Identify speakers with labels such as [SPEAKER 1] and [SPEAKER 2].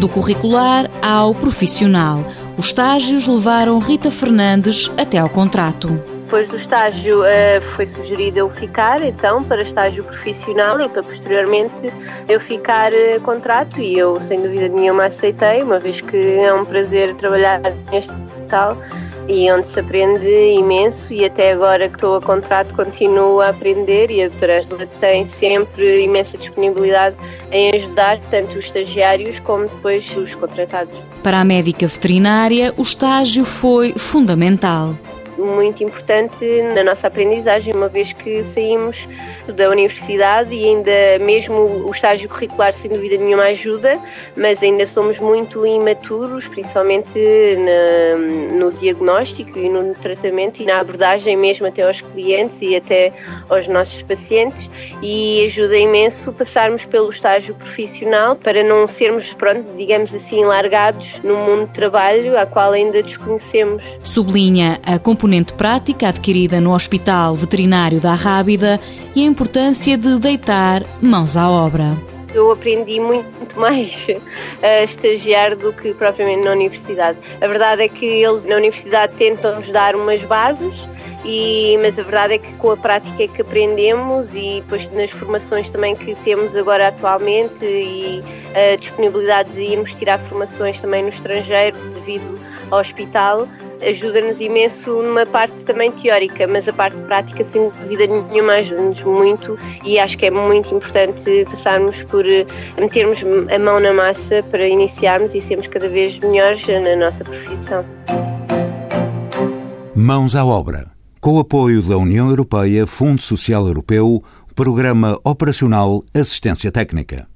[SPEAKER 1] Do curricular ao profissional, os estágios levaram Rita Fernandes até ao contrato.
[SPEAKER 2] Depois do estágio uh, foi sugerido eu ficar então para estágio profissional e para posteriormente eu ficar uh, contrato e eu sem dúvida nenhuma aceitei, uma vez que é um prazer trabalhar neste hospital e onde se aprende imenso e até agora que estou a contrato continuo a aprender e a doutora Angela tem sempre imensa disponibilidade em ajudar tanto os estagiários como depois os contratados.
[SPEAKER 1] Para a médica veterinária, o estágio foi fundamental
[SPEAKER 2] muito importante na nossa aprendizagem, uma vez que saímos da universidade e ainda mesmo o estágio curricular sem dúvida nenhuma ajuda, mas ainda somos muito imaturos, principalmente na, no diagnóstico e no tratamento e na abordagem mesmo até aos clientes e até aos nossos pacientes e ajuda imenso passarmos pelo estágio profissional para não sermos, pronto, digamos assim, largados no mundo de trabalho a qual ainda desconhecemos.
[SPEAKER 1] Sublinha a componente prática adquirida no Hospital Veterinário da Rábida e a importância de deitar mãos à obra.
[SPEAKER 2] Eu aprendi muito mais a estagiar do que propriamente na universidade. A verdade é que eles na universidade tentam-nos dar umas bases, e, mas a verdade é que com a prática que aprendemos e depois nas formações também que temos agora atualmente e a disponibilidade de irmos tirar formações também no estrangeiro devido ao hospital, ajuda-nos imenso numa parte também teórica, mas a parte prática, sem dúvida nenhuma, ajuda-nos muito e acho que é muito importante passarmos por eh, metermos a mão na massa para iniciarmos e sermos cada vez melhores na nossa profissão.
[SPEAKER 3] Mãos à obra. Com o apoio da União Europeia, Fundo Social Europeu, Programa Operacional Assistência Técnica.